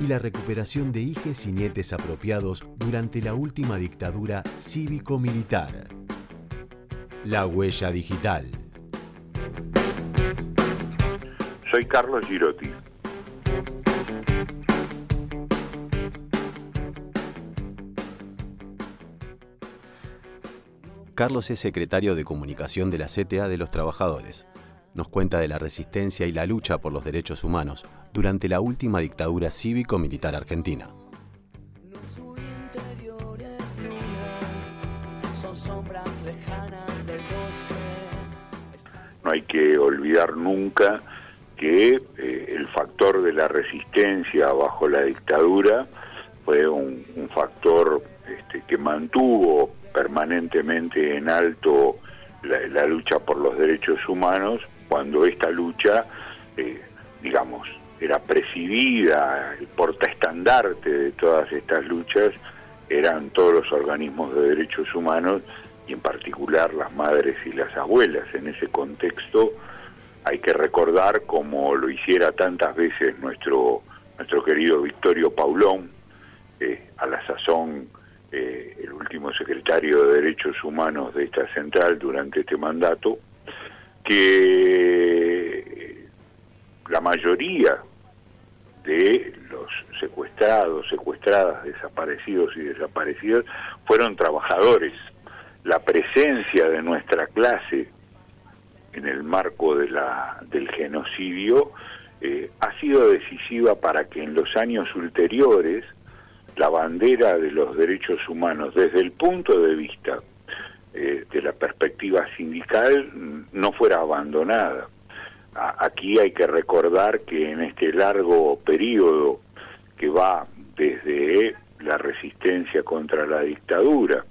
y la recuperación de hijes y nietes apropiados durante la última dictadura cívico-militar. La huella digital. Soy Carlos Girotti. Carlos es secretario de comunicación de la CTA de los Trabajadores nos cuenta de la resistencia y la lucha por los derechos humanos durante la última dictadura cívico-militar argentina. No hay que olvidar nunca que eh, el factor de la resistencia bajo la dictadura fue un, factor este, que mantuvo permanentemente en alto la, lucha por los derechos humanos cuando esta lucha, eh, digamos, era presidida, el portaestandarte de todas estas luchas eran todos los organismos de derechos humanos y en particular las madres y las abuelas. En ese contexto hay que recordar, como lo hiciera tantas veces nuestro, nuestro querido Victorio Paulón, eh, a la sazón eh, el último secretario de Derechos Humanos de esta central durante este mandato, que la mayoría de los secuestrados, secuestradas, desaparecidos y desaparecidas fueron trabajadores. La presencia de nuestra clase en el marco de la, del genocidio eh, ha sido decisiva para que en los años ulteriores la bandera de los derechos humanos desde el punto de vista eh, de la perspectiva sindical no fuera abandonada. aquí hay que recordar que en este largo periodo que va desde la resistencia contra la dictadura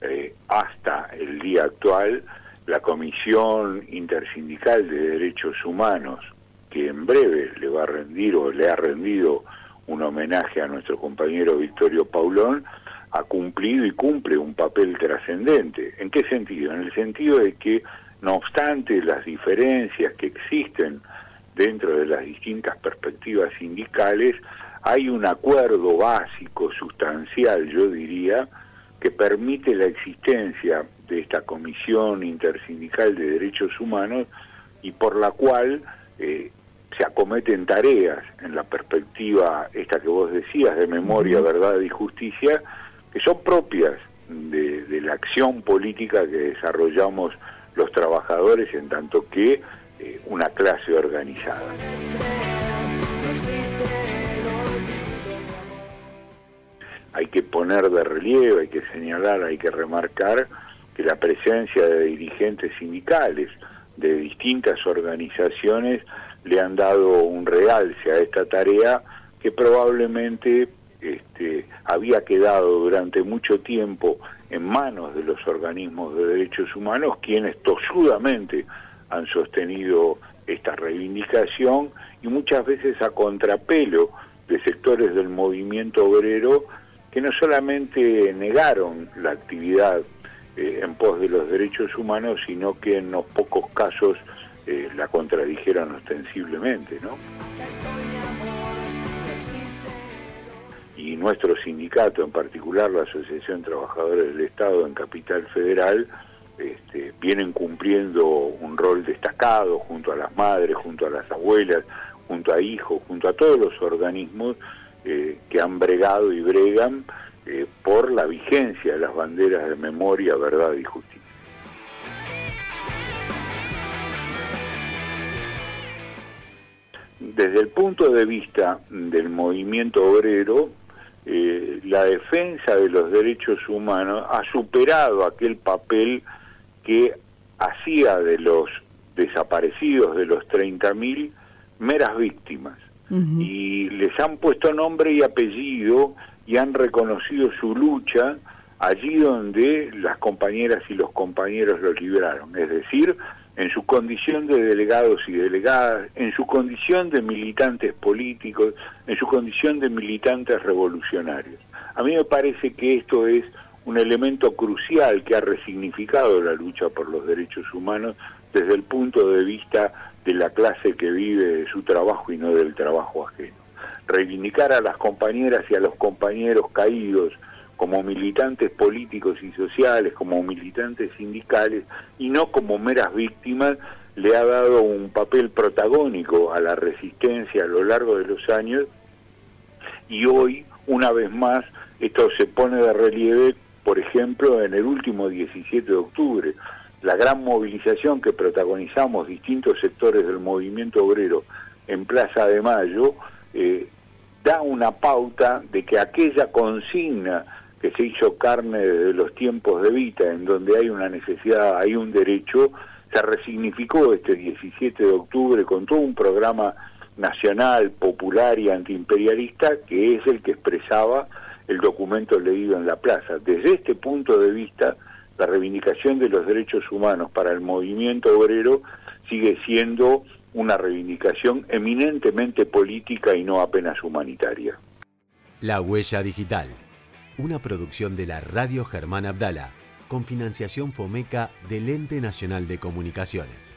eh, hasta el día actual, la Comisión Intersindical de Derechos Humanos, que en breve le va a rendir o le ha rendido un homenaje a nuestro compañero Victorio Paulón, ha cumplido y cumple un papel trascendente. ¿En qué sentido? En el sentido de que, no obstante las diferencias que existen dentro de las distintas perspectivas sindicales, hay un acuerdo básico, sustancial, yo diría, que permite la existencia de esta Comisión Intersindical de Derechos Humanos y por la cual eh, se acometen tareas en la perspectiva esta que vos decías de memoria, verdad y justicia, que son propias de, la acción política que desarrollamos los trabajadores en tanto que eh, una clase organizada. Hay que poner de relieve, hay que señalar, hay que remarcar que la presencia de dirigentes sindicales de distintas organizaciones le han dado un realce a esta tarea que probablemente este, había quedado durante mucho tiempo en manos de los organismos de derechos humanos, quienes tosudamente han sostenido esta reivindicación y muchas veces a contrapelo de sectores del movimiento obrero que no solamente negaron la actividad eh, en pos de los derechos humanos, sino que en los pocos casos eh, la contradijeron ostensiblemente, ¿no? Y nuestro sindicato, en particular la Asociación Trabajadores del Estado en Capital Federal, este, vienen cumpliendo un rol destacado junto a las madres, junto a las abuelas, junto a hijos, junto a todos los organismos eh, que han bregado y bregan eh, por la vigencia de las banderas de memoria, verdad y justicia. Desde el punto de vista del movimiento obrero, eh, la defensa de los derechos humanos ha superado aquel papel que hacía de los desaparecidos, de los 30.000, meras víctimas. Y les han puesto nombre y apellido y han reconocido su lucha allí donde las compañeras y los compañeros los libraron, es decir, en su condición de delegados y delegadas, en su condición de militantes políticos, en su condición de militantes revolucionarios. A mí me parece que esto es un elemento crucial que ha resignificado la lucha por los derechos humanos desde el punto de vista de la clase que vive de su trabajo y no del trabajo ajeno. Reivindicar a las compañeras y a los compañeros caídos como militantes políticos y sociales, como militantes sindicales y no como meras víctimas, le ha dado un papel protagónico a la resistencia a lo largo de los años y hoy, una vez más, esto se pone de relieve, por ejemplo, en el último 17 de octubre, la gran movilización que protagonizamos distintos sectores del movimiento obrero en Plaza de Mayo, eh, da una pauta de que aquella consigna que se hizo carne desde los tiempos de Vita, en donde hay una necesidad, hay un derecho, se resignificó este 17 de octubre con todo un programa nacional, popular y antiimperialista, que es el que expresaba el documento leído en la plaza. Desde este punto de vista, la reivindicación de los derechos humanos para el movimiento obrero sigue siendo una reivindicación eminentemente política y no apenas humanitaria. La huella digital una producción de la Radio Germán Abdala, con financiación FOMECA del Ente Nacional de Comunicaciones.